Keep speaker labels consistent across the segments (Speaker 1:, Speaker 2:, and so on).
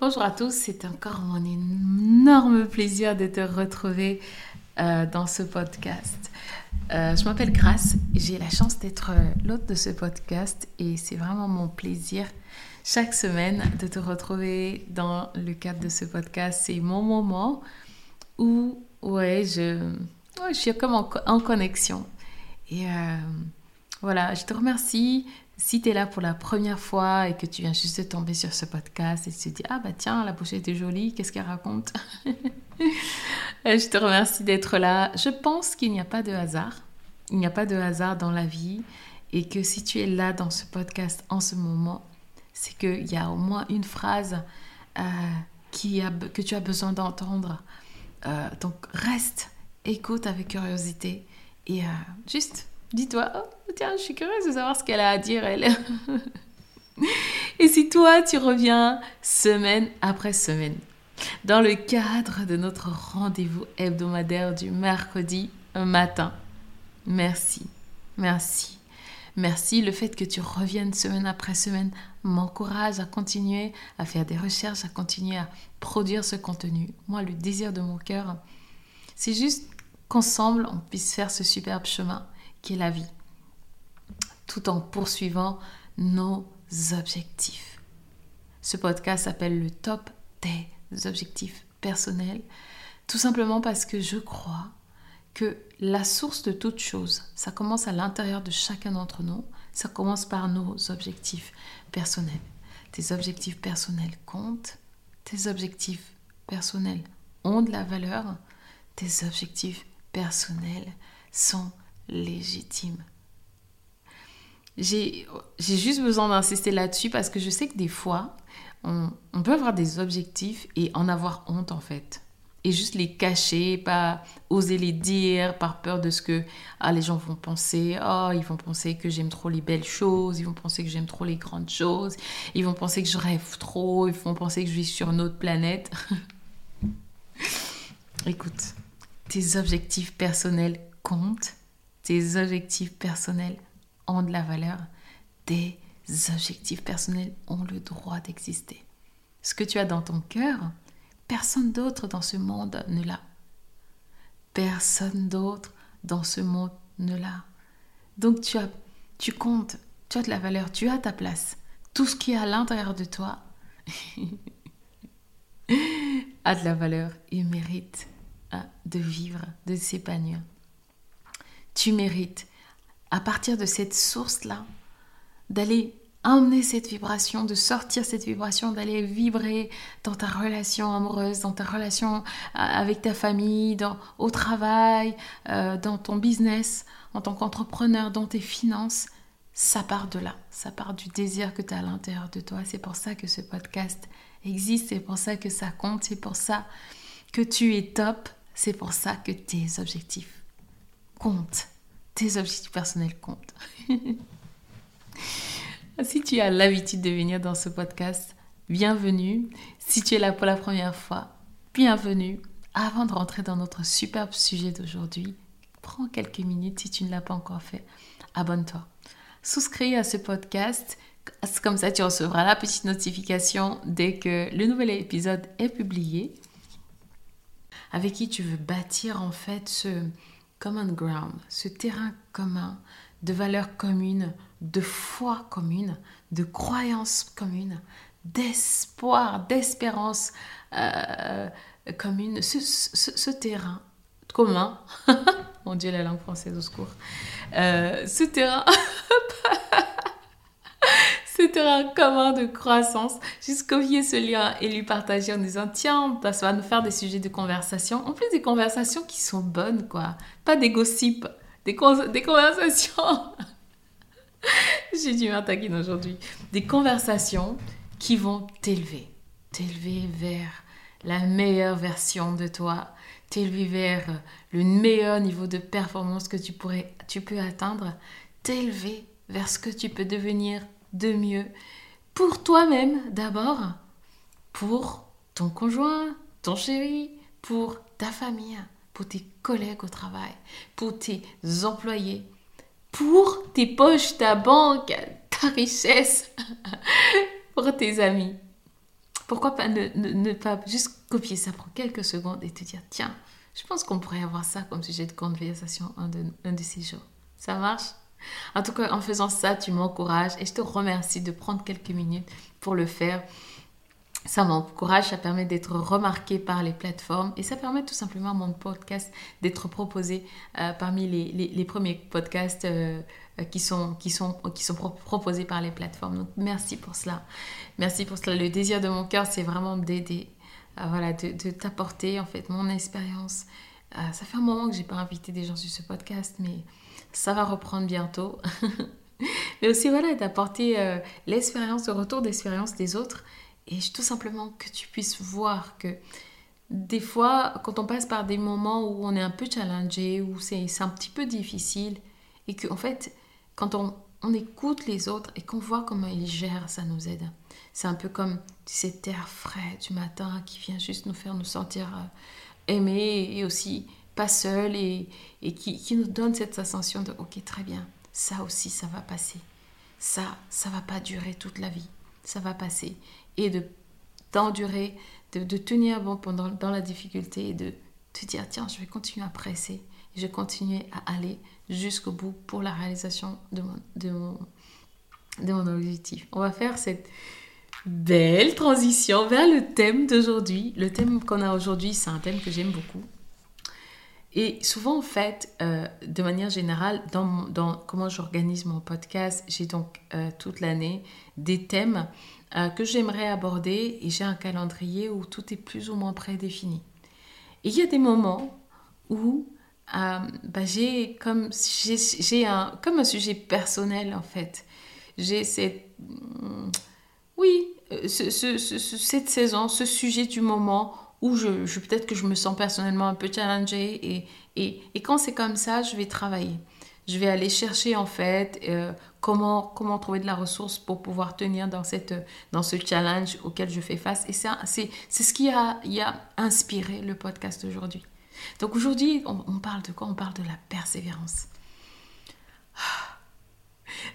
Speaker 1: Bonjour à tous, c'est encore mon énorme plaisir de te retrouver euh, dans ce podcast. Euh, je m'appelle Grace, j'ai la chance d'être l'hôte de ce podcast et c'est vraiment mon plaisir chaque semaine de te retrouver dans le cadre de ce podcast. C'est mon moment où ouais, je, je suis comme en, connexion. Et euh, voilà, je te remercie si tu es là pour la première fois et que tu viens juste de tomber sur ce podcast et tu te dis Ah bah tiens, la pochette est jolie, qu'est-ce qu'elle raconte? Je te remercie d'être là. Je pense qu'il n'y a pas de hasard. Il n'y a pas de hasard dans la vie et que si tu es là dans ce podcast en ce moment, c'est qu'il y a au moins une phrase euh, qui a, que tu as besoin d'entendre. Euh, donc reste, écoute avec curiosité et euh, juste Dis-toi, oh, tiens, je suis curieuse de savoir ce qu'elle a à dire, elle. Et si toi, tu reviens semaine après semaine, dans le cadre de notre rendez-vous hebdomadaire du mercredi matin, merci, merci, merci. Le fait que tu reviennes semaine après semaine m'encourage à continuer à faire des recherches, à continuer à produire ce contenu. Moi, le désir de mon cœur, c'est juste qu'ensemble, on puisse faire ce superbe chemin qui est la vie, tout en poursuivant nos objectifs. Ce podcast s'appelle le top des objectifs personnels, tout simplement parce que je crois que la source de toute chose, ça commence à l'intérieur de chacun d'entre nous, ça commence par nos objectifs personnels. Tes objectifs personnels comptent, tes objectifs personnels ont de la valeur, tes objectifs personnels sont légitime. J'ai juste besoin d'insister là-dessus parce que je sais que des fois, on, peut avoir des objectifs et en avoir honte en fait. Et juste les cacher, pas oser les dire par peur de ce que ah, les gens vont penser. Oh, ils vont penser que j'aime trop les belles choses, ils vont penser que j'aime trop les grandes choses, ils vont penser que je rêve trop, ils vont penser que je vis sur une autre planète. Écoute, tes objectifs personnels comptent tes objectifs personnels ont de la valeur. Tes objectifs personnels ont le droit d'exister. Ce que tu as dans ton cœur, personne d'autre dans ce monde ne l'a. Personne d'autre dans ce monde ne l'a. Donc tu as, tu comptes, tu as de la valeur, tu as ta place. Tout ce qui est à l'intérieur de toi a de la valeur et mérite hein, de vivre, de s'épanouir tu mérites, à partir de cette source-là, d'aller emmener cette vibration, de sortir cette vibration, d'aller vibrer dans ta relation amoureuse, dans ta relation euh, avec ta famille, dans, au travail, euh, dans ton business, en tant qu'entrepreneur, dans tes finances. Ça part de là, ça part du désir que tu as à l'intérieur de toi. C'est pour ça que ce podcast existe, c'est pour ça que ça compte, c'est pour ça que tu es top, c'est pour ça que tes objectifs compte. Tes objectifs personnels comptent. si tu as l'habitude de venir dans ce podcast, bienvenue. Si tu es là pour la première fois, bienvenue. Avant de rentrer dans notre superbe sujet d'aujourd'hui, prends quelques minutes si tu ne l'as pas encore fait. Abonne-toi. Souscris à ce podcast. Comme ça, tu recevras la petite notification dès que le nouvel épisode est publié. Avec qui tu veux bâtir en fait ce, common ground, ce terrain commun de valeurs communes, de foi commune, de croyances communes, d'espoir, d'espérance euh, commune, ce, terrain commun, mon Dieu, la langue française au secours, euh, ce terrain, ce terrain commun de croissance, juste copier ce lien et lui partager en disant tiens, ça va nous faire des sujets de conversation, en plus des conversations qui sont bonnes, quoi, pas des gossips, des, conversations. J'ai du mal aujourd'hui. Des conversations qui vont t'élever, t'élever vers la meilleure version de toi, t'élever vers le meilleur niveau de performance que tu pourrais, tu peux atteindre, t'élever vers ce que tu peux devenir de mieux pour toi-même d'abord, pour ton conjoint, ton chéri, pour ta famille, pour tes collègues au travail, pour tes employés, pour tes poches, ta banque, ta richesse, pour tes amis. Pourquoi pas ne, pas juste copier ça pour quelques secondes et te dire, tiens, je pense qu'on pourrait avoir ça comme sujet de conversation un de, un de ces jours. Ça marche? En tout cas, en faisant ça, tu m'encourages et je te remercie de prendre quelques minutes pour le faire ça m'encourage, ça permet d'être remarqué par les plateformes et ça permet tout simplement à mon podcast d'être proposé euh, parmi les, les, premiers podcasts euh, qui, sont, qui, sont, qui sont proposés par les plateformes. Donc merci pour cela. Merci pour cela. Le désir de mon cœur, c'est vraiment d'aider, euh, voilà, de, de t'apporter en fait mon expérience. ça fait un moment que j'ai pas invité des gens sur ce podcast, mais ça va reprendre bientôt. mais aussi voilà, d'apporter l'expérience, le retour d'expérience des autres et tout simplement que tu puisses voir que des fois, quand on passe par des moments où on est un peu challengé, où c'est un petit peu difficile, et qu'en en fait, quand on, on, écoute les autres et qu'on voit comment ils gèrent, ça nous aide. C'est un peu comme cet air frais du matin qui vient juste nous faire nous sentir euh, aimés et aussi pas seuls et, et qui, qui, nous donne cette sensation de ok, très bien, ça aussi, ça va passer. Ça, ça va pas durer toute la vie. Ça va passer et de d'endurer, de, tenir bon pendant dans la difficulté et de te dire tiens, je vais continuer à presser, je vais continuer à aller jusqu'au bout pour la réalisation de mon, de mon, de mon objectif. On va faire cette belle transition vers le thème d'aujourd'hui. Le thème qu'on a aujourd'hui, c'est un thème que j'aime beaucoup. Et souvent, en fait, euh, de manière générale, dans, comment j'organise mon podcast, j'ai donc euh, toute l'année des thèmes euh, que j'aimerais aborder et j'ai un calendrier où tout est plus ou moins prédéfini. Et il y a des moments où bah, j'ai comme, un, comme un sujet personnel en fait. J'ai cette... Mm, oui, cette saison, ce sujet du moment où je, je peut-être que je me sens personnellement un peu challengée et, quand c'est comme ça, je vais travailler je vais aller chercher en fait euh, comment, trouver de la ressource pour pouvoir tenir dans, ce challenge auquel je fais face. Et c'est ce qui a, inspiré le podcast aujourd'hui. Donc aujourd'hui, on, parle de quoi? On parle de la persévérance.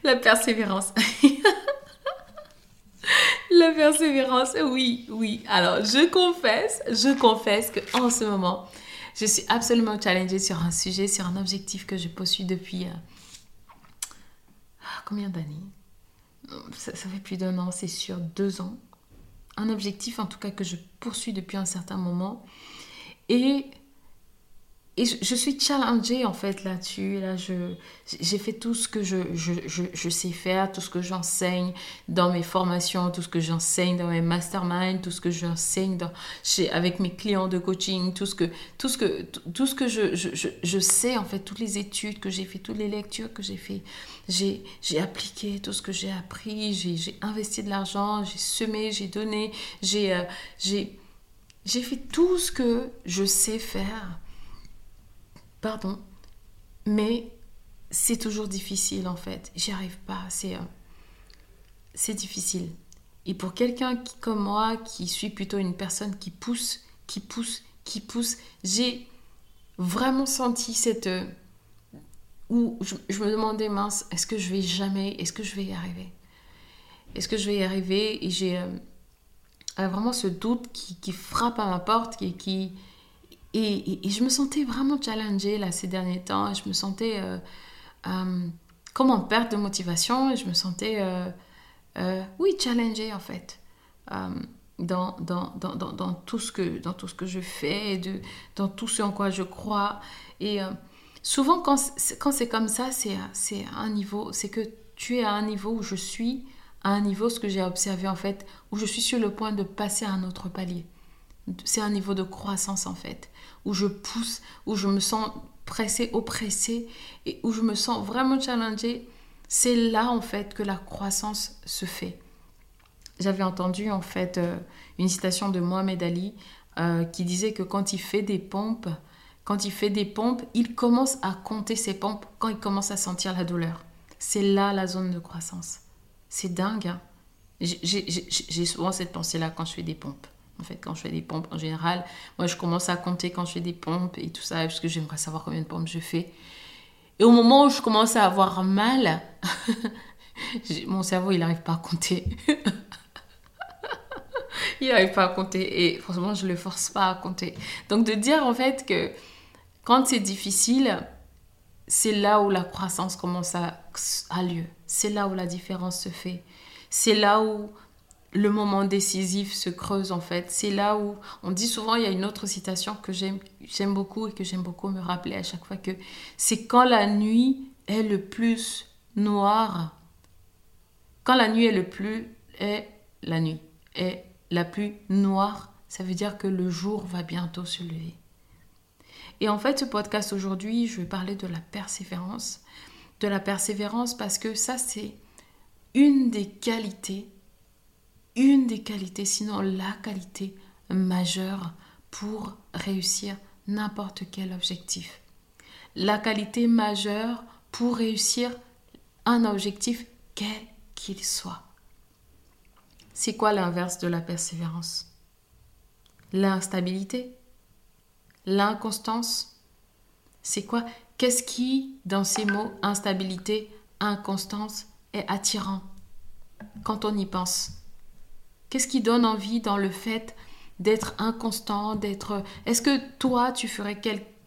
Speaker 1: La persévérance. la persévérance, oui, oui. Alors, je confesse, je confesse qu'en ce moment, je suis absolument challengée sur un sujet, sur un objectif que je poursuis depuis... Euh, ah, combien d'années? Ça, ça, fait plus d'un an, c'est sûr, deux ans. Un objectif en tout cas que je poursuis depuis un certain moment. Et et je, suis challengée en fait là-dessus. Là, j'ai fait tout ce que je, je, sais faire, tout ce que j'enseigne dans mes formations, tout ce que j'enseigne dans mes masterminds, tout ce que j'enseigne avec mes clients de coaching, tout ce que, tout ce que, tout ce que je, sais en fait, toutes les études que j'ai fait, toutes les lectures que j'ai fait. J'ai, appliqué tout ce que j'ai appris, j'ai, investi de l'argent, j'ai semé, j'ai donné, j'ai, euh, j'ai fait tout ce que je sais faire Pardon. Mais c'est toujours difficile en fait. J'y arrive pas. C'est, euh, c'est difficile. Et pour quelqu'un comme moi, qui suis plutôt une personne qui pousse, qui pousse, qui pousse, j'ai vraiment senti cette... Euh, où je, me demandais, mince, est-ce que je vais jamais, est-ce que je vais y arriver? Est-ce que je vais y arriver? Et j'ai euh, vraiment ce doute qui, frappe à ma porte, qui, qui, et, je me sentais vraiment challengée là ces derniers temps. je me sentais euh, euh, comme en perte de motivation. Je me sentais, euh, oui, challengée en fait. dans, tout ce que, dans tout ce que je fais, dans tout ce en quoi je crois. Et souvent, quand, quand c'est comme ça, c'est un niveau, c'est que tu es à un niveau où je suis, à un niveau, ce que j'ai observé en fait, où je suis sur le point de passer à un autre palier. C'est un niveau de croissance en fait, où je pousse, où je me sens pressée, oppressée, et où je me sens vraiment challengée. C'est là en fait que la croissance se fait. J'avais entendu en fait euh, une citation de Mohamed Ali euh, qui disait que quand il fait des pompes, quand il fait des pompes, il commence à compter ses pompes quand il commence à sentir la douleur. C'est là la zone de croissance. C'est dingue. Hein. J'ai souvent cette pensée-là quand je fais des pompes. En fait, quand je fais des pompes en général, moi je commence à compter quand je fais des pompes et tout ça, parce que j'aimerais savoir combien de pompes je fais. Et au moment où je commence à avoir mal, mon cerveau il n'arrive pas à compter. il n'arrive pas à compter et franchement je ne le force pas à compter. Donc de dire en fait que quand c'est difficile, c'est là où la croissance commence à, à lieu. C'est là où la différence se fait. C'est là où le moment décisif se creuse en fait. C'est là où on dit souvent, il y a une autre citation que j'aime beaucoup et que j'aime beaucoup me rappeler à chaque fois que c'est quand la nuit est le plus noire, quand la nuit est le plus est la nuit est la plus noire, ça veut dire que le jour va bientôt se lever. Et en fait, ce podcast aujourd'hui, je vais parler de la persévérance. De la persévérance parce que ça, c'est une des qualités, une des qualités, sinon la qualité majeure pour réussir n'importe quel objectif. La qualité majeure pour réussir un objectif, quel qu'il soit. C'est quoi l'inverse de la persévérance? L'instabilité? L'inconstance? C'est quoi? Qu'est-ce qui, dans ces mots, instabilité, inconstance, est attirant? Quand on y pense Qu'est-ce qui donne envie dans le fait d'être inconstant, d'être... Est-ce que toi, tu ferais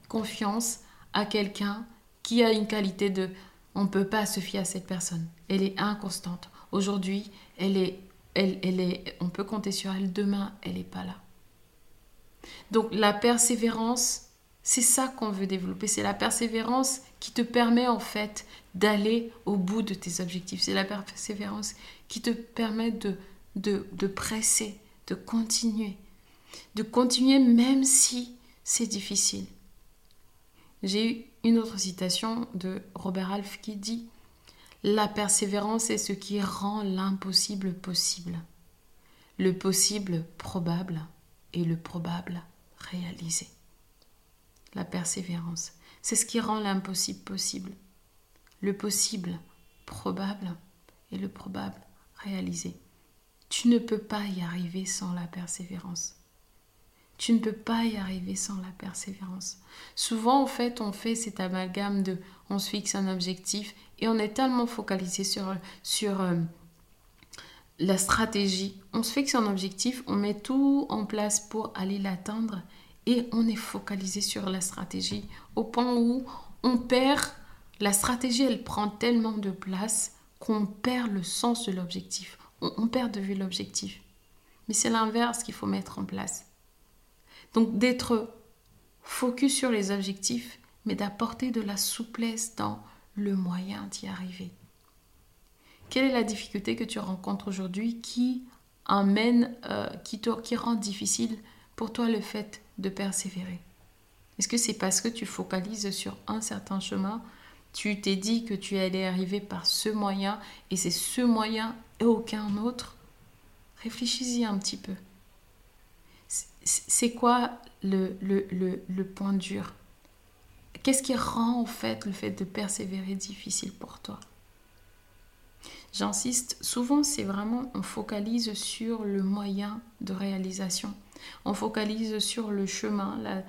Speaker 1: confiance à quelqu'un qui a une qualité de... On ne peut pas se fier à cette personne. Elle est inconstante. Aujourd'hui, elle est, elle, elle est, on peut compter sur elle. Demain, elle n'est pas là. Donc la persévérance, c'est ça qu'on veut développer. C'est la persévérance qui te permet en fait d'aller au bout de tes objectifs. C'est la persévérance qui te permet de, de, presser, de continuer. De continuer même si c'est difficile. J'ai eu une autre citation de Robert Alf qui dit La persévérance est ce qui rend l'impossible possible, le possible probable et le probable réalisé. La persévérance, c'est ce qui rend l'impossible possible, le possible probable et le probable réalisé. Tu ne peux pas y arriver sans la persévérance. Tu ne peux pas y arriver sans la persévérance. Souvent, en fait, on fait cet amalgame de on se fixe un objectif et on est tellement focalisé sur, sur euh, la stratégie. On se fixe un objectif, on met tout en place pour aller l'atteindre et on est focalisé sur la stratégie au point où on perd, la stratégie elle prend tellement de place qu'on perd le sens de l'objectif. On, perd de vue l'objectif. Mais c'est l'inverse qu'il faut mettre en place. Donc d'être focus sur les objectifs, mais d'apporter de la souplesse dans le moyen d'y arriver. Quelle est la difficulté que tu rencontres aujourd'hui qui amène, euh, qui, qui rend difficile pour toi le fait de persévérer? Est-ce que c'est parce que tu focalises sur un certain chemin? Tu t'es dit que tu allais arriver par ce moyen et c'est ce moyen et aucun autre Réfléchis-y un petit peu. C'est quoi le, le, le, le point dur? Qu'est-ce qui rend en fait le fait de persévérer difficile pour toi? J'insiste, souvent c'est vraiment, on focalise sur le moyen de réalisation. On focalise sur le chemin, la,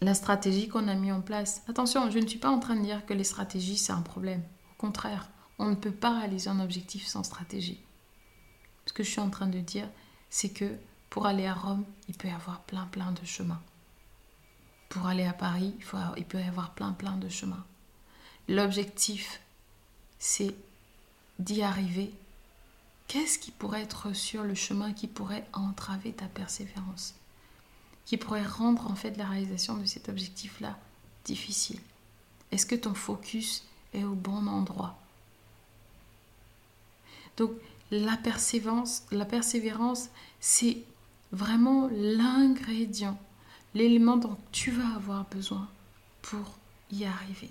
Speaker 1: la stratégie qu'on a mis en place. Attention, je ne suis pas en train de dire que les stratégies c'est un problème. Au contraire, on ne peut pas réaliser un objectif sans stratégie. Ce que je suis en train de dire, c'est que pour aller à Rome, il peut y avoir plein plein de chemins. Pour aller à Paris, il, peut y avoir plein plein de chemins. L'objectif, c'est d'y arriver Qu'est-ce qui pourrait être sur le chemin qui pourrait entraver ta persévérance? Qui pourrait rendre en fait la réalisation de cet objectif-là difficile? Est-ce que ton focus est au bon endroit? Donc la persévérance, c'est vraiment l'ingrédient, l'élément dont tu vas avoir besoin pour y arriver.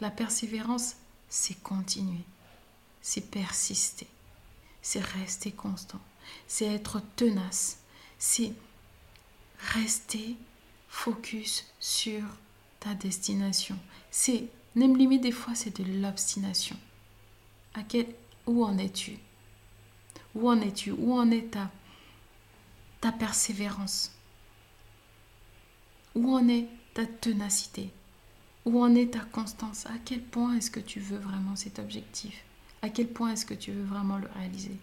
Speaker 1: La persévérance, c'est continuer, c'est persister, c'est rester constant, c'est être tenace, c'est rester focus sur ta destination. C'est, même limite des fois, c'est de l'obstination. À quel, où en es-tu? Où en es-tu? Où en est ta, ta persévérance? Où en est ta ténacité? Où en est ta constance? À quel point est-ce que tu veux vraiment cet objectif? À quel point est-ce que tu veux vraiment le réaliser?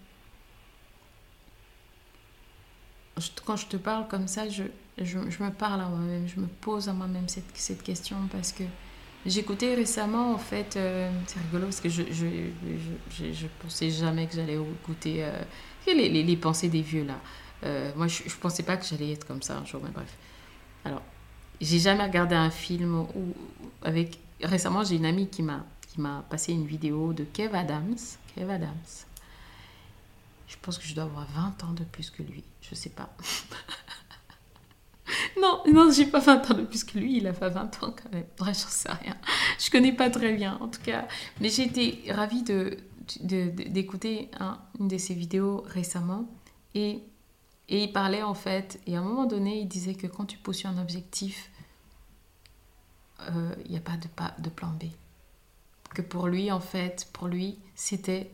Speaker 1: Quand je te parle comme ça, je, je, me parle à moi-même, je me pose à moi-même cette, cette, question parce que j'écoutais récemment, en fait, euh, c'est rigolo parce que je je, je, je, pensais jamais que j'allais écouter euh, les, les, les, pensées des vieux là. Euh, moi, je, je pensais pas que j'allais être comme ça un jour, mais bref. Alors, j'ai jamais regardé un film où, avec. Récemment, j'ai une amie qui m'a qui m'a passé une vidéo de Kev Adams. Kev Adams. Je pense que je dois avoir 20 ans de plus que lui. Je sais pas. non, non, j'ai pas 20 ans de plus que lui. Il a pas 20 ans quand même. Bref, j'en sais rien. Je connais pas très bien, en tout cas. Mais j'ai été ravie de, d'écouter une de ses vidéos récemment. Et, et il parlait en fait, et à un moment donné, il disait que quand tu poursuis un objectif, il euh, n'y a pas de, pas de plan B. Que pour lui, en fait, pour lui, c'était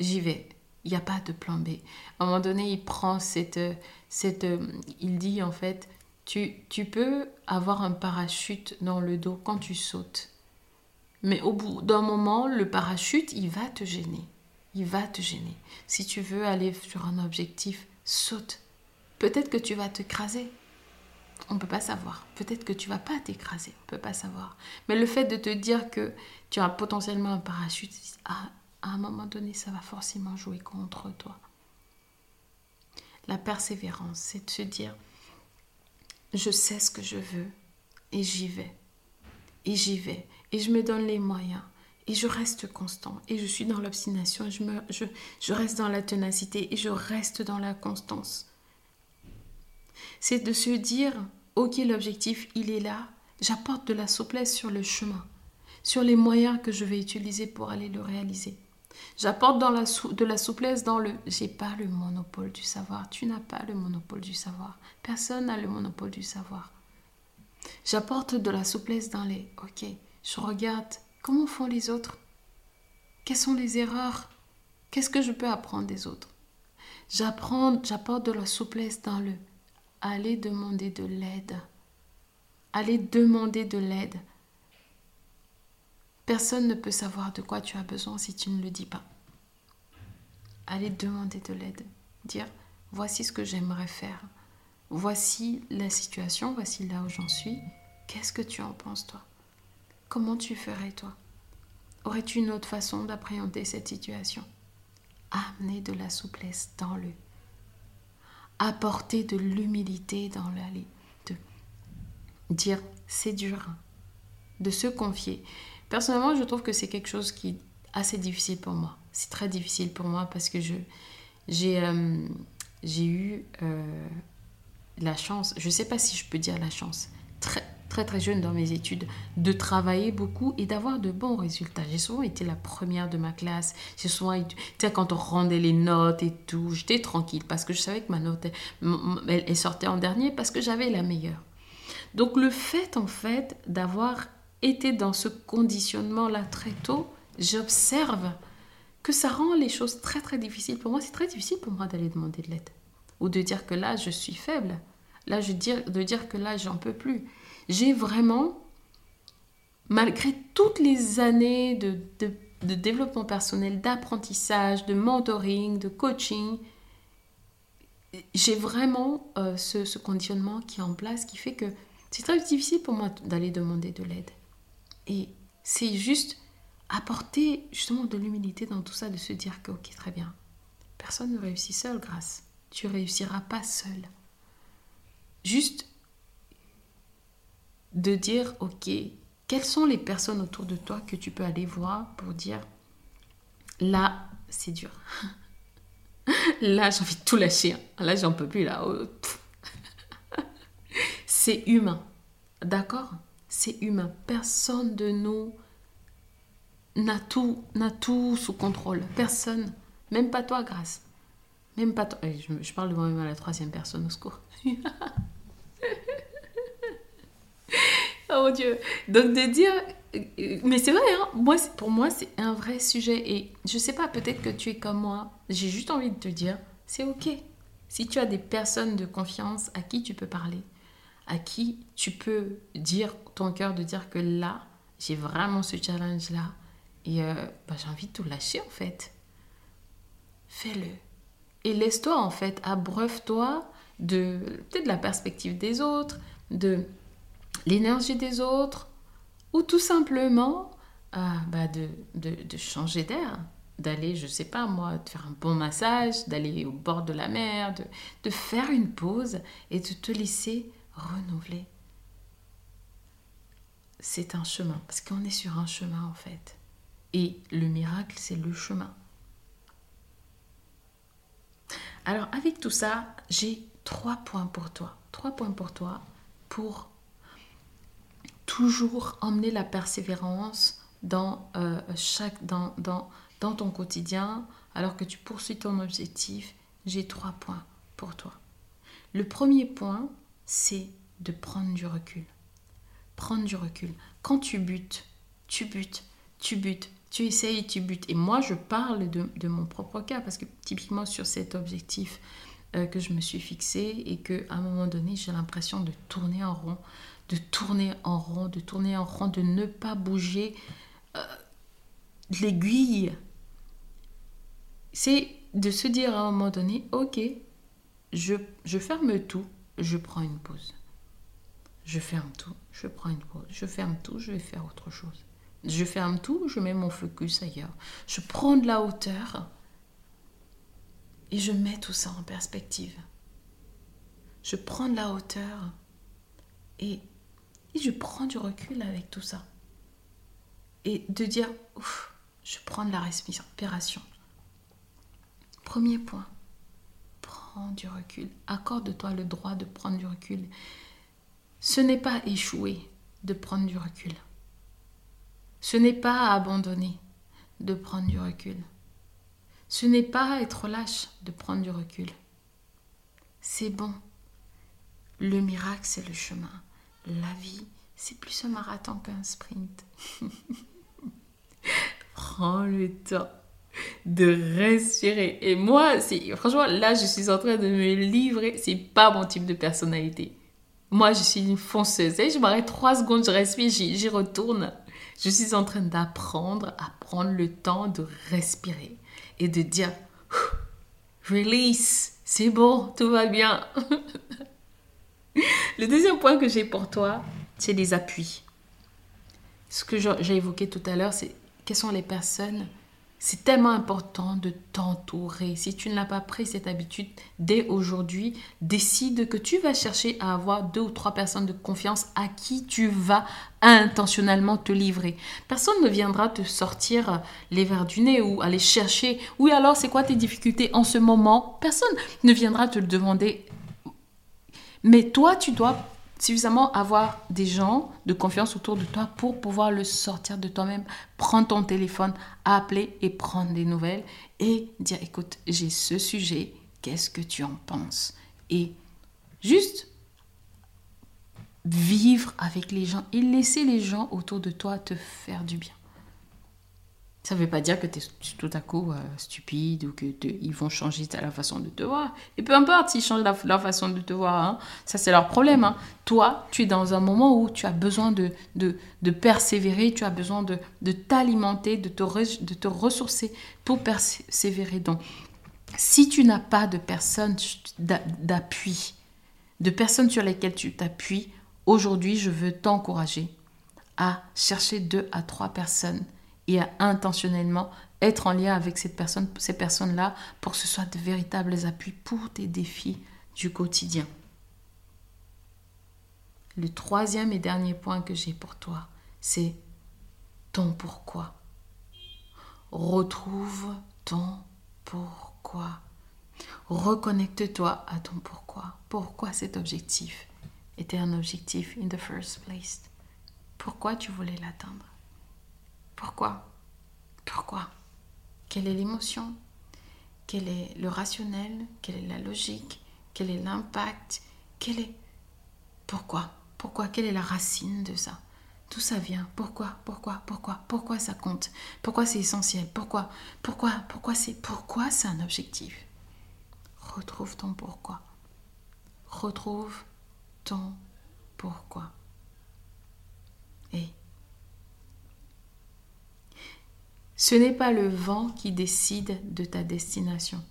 Speaker 1: j'y vais. Il n'y a pas de plan B. À un moment donné, il prend cette... cette il dit, en fait, tu, peux avoir un parachute dans le dos quand tu sautes. Mais au bout d'un moment, le parachute, il va te gêner. Il va te gêner. Si tu veux aller sur un objectif, saute. Peut-être que tu vas te craser on ne peut pas savoir. Peut-être que tu vas pas t'écraser, on ne peut pas savoir. Mais le fait de te dire que tu as potentiellement un parachute, à, à un moment donné, ça va forcément jouer contre toi. La persévérance, c'est de se dire, je sais ce que je veux et j'y vais. Et j'y vais. Et je me donne les moyens. Et je reste constant. Et je suis dans l'obstination. Je, je, reste dans la ténacité. Et je reste dans la constance c'est de se dire, ok, l'objectif, il est là, j'apporte de la souplesse sur le chemin, sur les moyens que je vais utiliser pour aller le réaliser. J'apporte de la souplesse dans le j'ai pas le monopole du savoir. Tu n'as pas le monopole du savoir. Personne n'a le monopole du savoir. J'apporte de la souplesse dans les ok, je regarde comment font les autres? Quelles sont les erreurs? Qu'est-ce que je peux apprendre des autres? J'apprends, j'apporte de la souplesse dans le allez demander de l'aide. Allez demander de l'aide. Personne ne peut savoir de quoi tu as besoin si tu ne le dis pas. Allez demander de l'aide. Dire, voici ce que j'aimerais faire. Voici la situation, voici là où j'en suis. Qu'est-ce que tu en penses, toi? Comment tu ferais, toi? Aurais-tu une autre façon d'appréhender cette situation? Amener de la souplesse dans le apporter de l'humilité dans l'allée, dire c'est dur, de se confier. Personnellement, je trouve que c'est quelque chose qui est assez difficile pour moi. C'est très difficile pour moi parce que je j'ai euh, eu euh, la chance, je ne sais pas si je peux dire la chance, très très très jeune dans mes études, de travailler beaucoup et d'avoir de bons résultats. J'ai souvent été la première de ma classe. J'ai souvent, tu sais, quand on rendait les notes et tout, j'étais tranquille parce que je savais que ma note, elle, sortait en dernier parce que j'avais la meilleure. Donc le fait en fait d'avoir été dans ce conditionnement-là très tôt, j'observe que ça rend les choses très très difficiles pour moi. C'est très difficile pour moi d'aller demander de l'aide ou de dire que là je suis faible. Là, je dire, de dire que là, j'en peux plus j'ai vraiment, malgré toutes les années de, développement personnel, d'apprentissage, de mentoring, de coaching, j'ai vraiment euh, ce, conditionnement qui est en place qui fait que c'est très difficile pour moi d'aller demander de l'aide. Et c'est juste apporter justement de l'humilité dans tout ça, de se dire que ok, très bien, Personne ne réussit seul, grâce. Tu réussiras pas seul. Juste de dire, ok, quelles sont les personnes autour de toi que tu peux aller voir pour dire, là, c'est dur. Là, j'ai envie de tout lâcher. Hein. Là, j'en peux plus. Là, oh, c'est humain. D'accord? C'est humain. Personne de nous n'a tout, n'a tout sous contrôle. Personne. Même pas toi, Grâce. Même pas toi. Eh, je, parle de moi-même à la troisième personne, au secours. oh mon Dieu. Donc de dire... Mais c'est vrai, hein moi, pour moi, c'est un vrai sujet. Et je sais pas, peut-être que tu es comme moi. J'ai juste envie de te dire, c'est OK. Si tu as des personnes de confiance à qui tu peux parler, à qui tu peux dire ton cœur, de dire que là, j'ai vraiment ce challenge-là. Et euh, bah, j'ai envie de tout lâcher en fait. Fais-le. Et laisse-toi en fait, abreuve-toi de peut-être la perspective des autres, de l'énergie des autres, ou tout simplement euh, bah, de, de, changer d'air, d'aller, je sais pas moi, de faire un bon massage, d'aller au bord de la mer, de, de faire une pause et de te laisser renouveler. C'est un chemin, parce qu'on est sur un chemin en fait. Et le miracle, c'est le chemin. Alors avec tout ça, j'ai trois points pour toi. Trois points pour toi pour toujours emmener la persévérance dans, euh, chaque, dans, dans, dans ton quotidien alors que tu poursuis ton objectif. J'ai trois points pour toi. Le premier point, c'est de prendre du recul. Prendre du recul. Quand tu butes, tu butes, tu butes, tu essayes, tu butes. Et moi, je parle de, mon propre cas parce que typiquement sur cet objectif euh, que je me suis fixé et que à un moment donné, j'ai l'impression de tourner en rond, de tourner en rond, de tourner en rond, de ne pas bouger euh, l'aiguille. C'est de se dire à un moment donné, ok, je, je ferme tout, je prends une pause. Je ferme tout, je prends une pause. Je ferme tout, je vais faire autre chose. Je ferme tout, je mets mon focus ailleurs. Je prends de la hauteur et je mets tout ça en perspective. Je prends de la hauteur et, je prends du recul avec tout ça. Et de dire, ouf, je prends de la respiration. Premier point, prends du recul. Accorde-toi le droit de prendre du recul. Ce n'est pas échouer de prendre du recul. Ce n'est pas abandonner de prendre du recul. Ce n'est pas être lâche de prendre du recul. C'est bon. Le miracle, c'est le chemin. La vie, c'est plus un marathon qu'un sprint. Prends le temps de respirer. Et moi, franchement, là, je suis en train de me livrer. C'est pas mon type de personnalité. Moi, je suis une fonceuse. Et je m'arrête trois secondes, je respire, j'y retourne. Je suis en train d'apprendre à prendre le temps de respirer et de dire release, c'est bon, tout va bien. le deuxième point que j'ai pour toi, c'est les appuis. Ce que j'ai évoqué tout à l'heure, c'est quelles sont les personnes c'est tellement important de t'entourer. Si tu ne l'as pas pris cette habitude, dès aujourd'hui, décide que tu vas chercher à avoir deux ou trois personnes de confiance à qui tu vas intentionnellement te livrer. Personne ne viendra te sortir les verres du nez ou aller chercher. Oui, alors c'est quoi tes difficultés en ce moment? Personne ne viendra te le demander. Mais toi, tu dois suffisamment avoir des gens de confiance autour de toi pour pouvoir le sortir de toi-même. Prendre ton téléphone, appeler et prendre des nouvelles et dire écoute, j'ai ce sujet, qu'est-ce que tu en penses? Et juste vivre avec les gens et laisser les gens autour de toi te faire du bien. Ça ne veut pas dire que tu es tout à coup euh, stupide ou que ils vont changer la façon de te voir. Et peu importe s'ils changent leur façon de te voir, hein, ça c'est leur problème. Hein. Toi, tu es dans un moment où tu as besoin de, de, persévérer, tu as besoin de, de t'alimenter, de te, de te ressourcer pour persévérer. Donc, si tu n'as pas de personnes d'appui, de personnes sur lesquelles tu t'appuies, aujourd'hui, je veux t'encourager à chercher deux à trois personnes et à intentionnellement être en lien avec ces personnes-là pour que ce soit de véritables appuis pour tes défis du quotidien. Le troisième et dernier point que j'ai pour toi, c'est ton pourquoi. Retrouve ton pourquoi. Reconnecte-toi à ton pourquoi. Pourquoi cet objectif était un objectif in the first place? Pourquoi tu voulais l'atteindre? Pourquoi? Pourquoi? Quelle est l'émotion? Quel est le rationnel? Quelle est la logique? Quel est l'impact? Pourquoi? Pourquoi? Quelle est la racine de ça? D'où ça vient? Pourquoi? Pourquoi? Pourquoi? Pourquoi ça compte? Pourquoi c'est essentiel? Pourquoi? Pourquoi? Pourquoi c'est pourquoi c'est un objectif? Retrouve ton pourquoi. Retrouve ton pourquoi. Et ce n'est pas le vent qui décide de ta destination.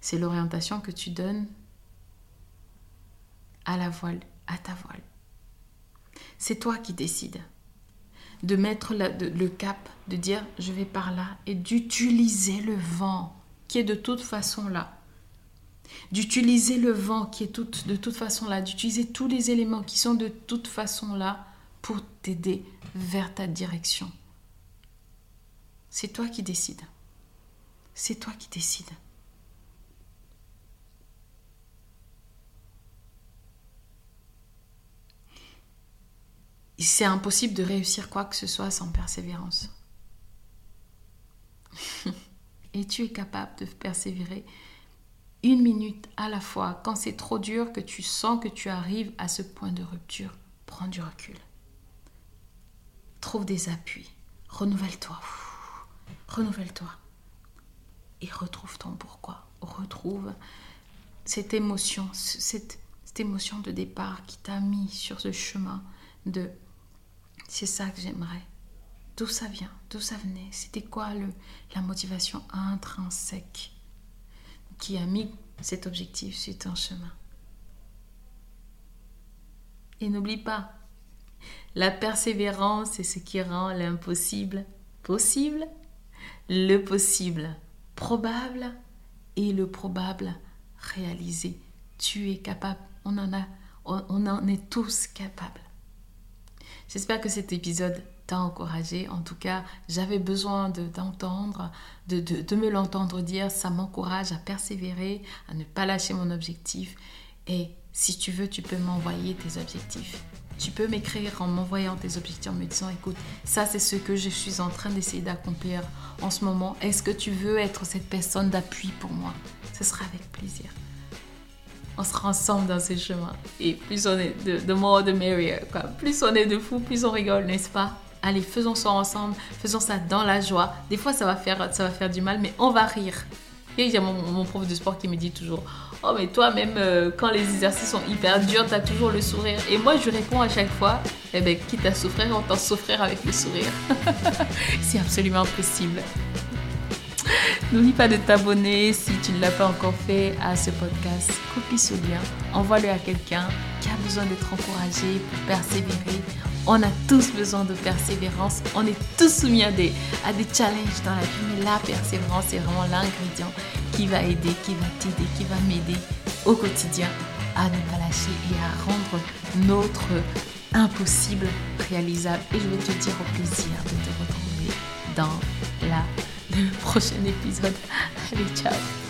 Speaker 1: C'est l'orientation que tu donnes à la voile, à ta voile. C'est toi qui décides de mettre le cap, de dire je vais par là et d'utiliser le vent qui est de toute façon là. D'utiliser le vent qui est de toute façon là, d'utiliser tous les éléments qui sont de toute façon là pour t'aider vers ta direction. C'est toi qui décides. C'est toi qui décides. C'est impossible de réussir quoi que ce soit sans persévérance. Et tu es capable de persévérer une minute à la fois quand c'est trop dur, que tu sens que tu arrives à ce point de rupture. Prends du recul. Trouve des appuis. Renouvelle-toi. Renouvelle-toi. Et retrouve ton pourquoi. Retrouve cette émotion, cette, émotion de départ qui t'a mis sur ce chemin de c'est ça que j'aimerais. D'où ça vient? D'où ça venait? C'était quoi le, la motivation intrinsèque qui a mis cet objectif sur ton chemin Et n'oublie pas, la persévérance est ce qui rend l'impossible possible, le possible probable et le probable réalisé. Tu es capable, on en a, on en est tous capables. J'espère que cet épisode t'a encouragé. En tout cas, j'avais besoin d'entendre, de, de, de, me l'entendre dire. Ça m'encourage à persévérer, à ne pas lâcher mon objectif. Et si tu veux, tu peux m'envoyer tes objectifs. Tu peux m'écrire en m'envoyant tes objectifs, en me disant, écoute, ça c'est ce que je suis en train d'essayer d'accomplir en ce moment. Est-ce que tu veux être cette personne d'appui pour moi? Ce sera avec plaisir on sera ensemble dans ces chemins. Et plus on est de, de more, de merrier. Quoi. Plus on est de fous, plus on rigole, n'est-ce pas? Allez, faisons ça ensemble, faisons ça dans la joie. Des fois, ça va faire, ça va faire du mal, mais on va rire. Et il y a mon, prof de sport qui me dit toujours Oh, mais toi, même euh, quand les exercices sont hyper durs, tu as toujours le sourire. Et moi, je réponds à chaque fois Eh bien, quitte à souffrir, t'en souffrir avec le sourire. C'est absolument possible. N'oublie pas de t'abonner si tu ne l'as pas encore fait à ce podcast. Copie ce lien, envoie-le à quelqu'un qui a besoin d'être encouragé pour persévérer. On a tous besoin de persévérance. On est tous soumis à des, à challenges dans la vie. Mais la persévérance est vraiment l'ingrédient qui va aider, qui va t'aider, qui va m'aider au quotidien à ne pas lâcher et à rendre notre impossible réalisable. Et je vais te dire au plaisir de te retrouver dans le prochain épisode. Allez, ciao